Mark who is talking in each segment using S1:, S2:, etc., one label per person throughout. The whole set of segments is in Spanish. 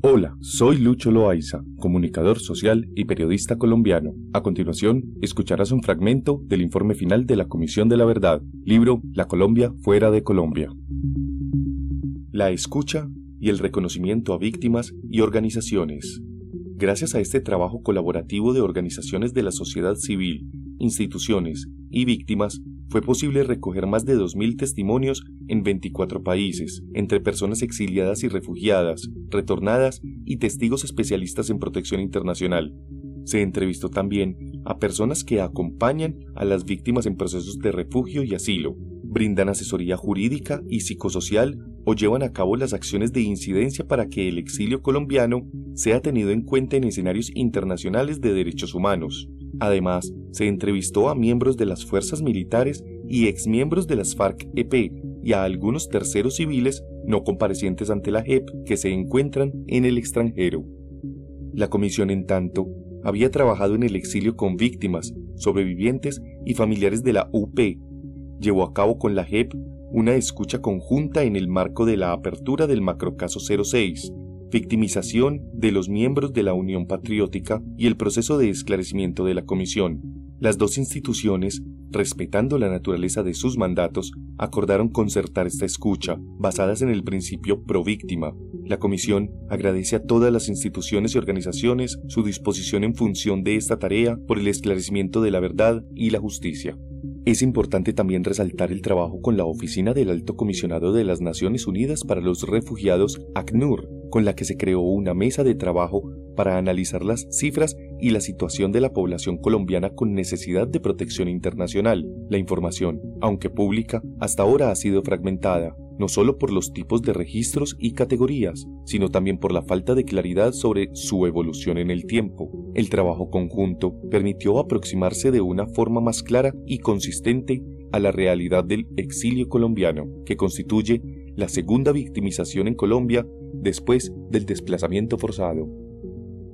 S1: Hola, soy Lucho Loaiza, comunicador social y periodista colombiano. A continuación, escucharás un fragmento del informe final de la Comisión de la Verdad, libro La Colombia fuera de Colombia. La escucha y el reconocimiento a víctimas y organizaciones. Gracias a este trabajo colaborativo de organizaciones de la sociedad civil, instituciones y víctimas, fue posible recoger más de 2.000 testimonios en 24 países, entre personas exiliadas y refugiadas, retornadas y testigos especialistas en protección internacional. Se entrevistó también a personas que acompañan a las víctimas en procesos de refugio y asilo, brindan asesoría jurídica y psicosocial o llevan a cabo las acciones de incidencia para que el exilio colombiano sea tenido en cuenta en escenarios internacionales de derechos humanos. Además, se entrevistó a miembros de las fuerzas militares y exmiembros de las FARC-EP y a algunos terceros civiles no comparecientes ante la JEP que se encuentran en el extranjero. La comisión, en tanto, había trabajado en el exilio con víctimas, sobrevivientes y familiares de la UP. Llevó a cabo con la JEP una escucha conjunta en el marco de la apertura del macrocaso 06, victimización de los miembros de la Unión Patriótica y el proceso de esclarecimiento de la Comisión. Las dos instituciones, respetando la naturaleza de sus mandatos, acordaron concertar esta escucha, basadas en el principio pro víctima. La Comisión agradece a todas las instituciones y organizaciones su disposición en función de esta tarea por el esclarecimiento de la verdad y la justicia. Es importante también resaltar el trabajo con la Oficina del Alto Comisionado de las Naciones Unidas para los Refugiados, ACNUR, con la que se creó una mesa de trabajo para analizar las cifras y la situación de la población colombiana con necesidad de protección internacional. La información, aunque pública, hasta ahora ha sido fragmentada, no solo por los tipos de registros y categorías, sino también por la falta de claridad sobre su evolución en el tiempo. El trabajo conjunto permitió aproximarse de una forma más clara y consistente a la realidad del exilio colombiano, que constituye la segunda victimización en Colombia después del desplazamiento forzado.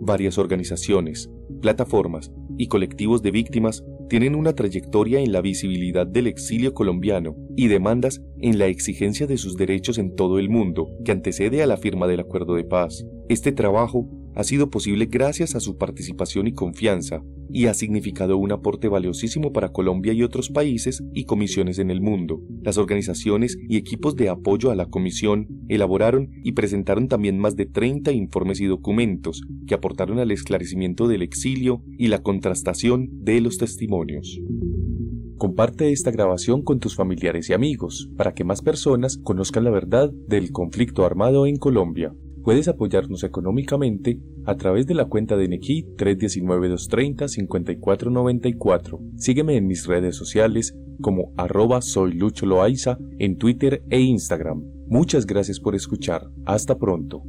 S1: Varias organizaciones, plataformas y colectivos de víctimas tienen una trayectoria en la visibilidad del exilio colombiano y demandas en la exigencia de sus derechos en todo el mundo que antecede a la firma del acuerdo de paz. Este trabajo ha sido posible gracias a su participación y confianza, y ha significado un aporte valiosísimo para Colombia y otros países y comisiones en el mundo. Las organizaciones y equipos de apoyo a la comisión elaboraron y presentaron también más de 30 informes y documentos que aportaron al esclarecimiento del exilio y la contrastación de los testimonios. Comparte esta grabación con tus familiares y amigos para que más personas conozcan la verdad del conflicto armado en Colombia. Puedes apoyarnos económicamente a través de la cuenta de Nequi 319-230-5494. Sígueme en mis redes sociales como arroba soy Loaiza en Twitter e Instagram. Muchas gracias por escuchar. Hasta pronto.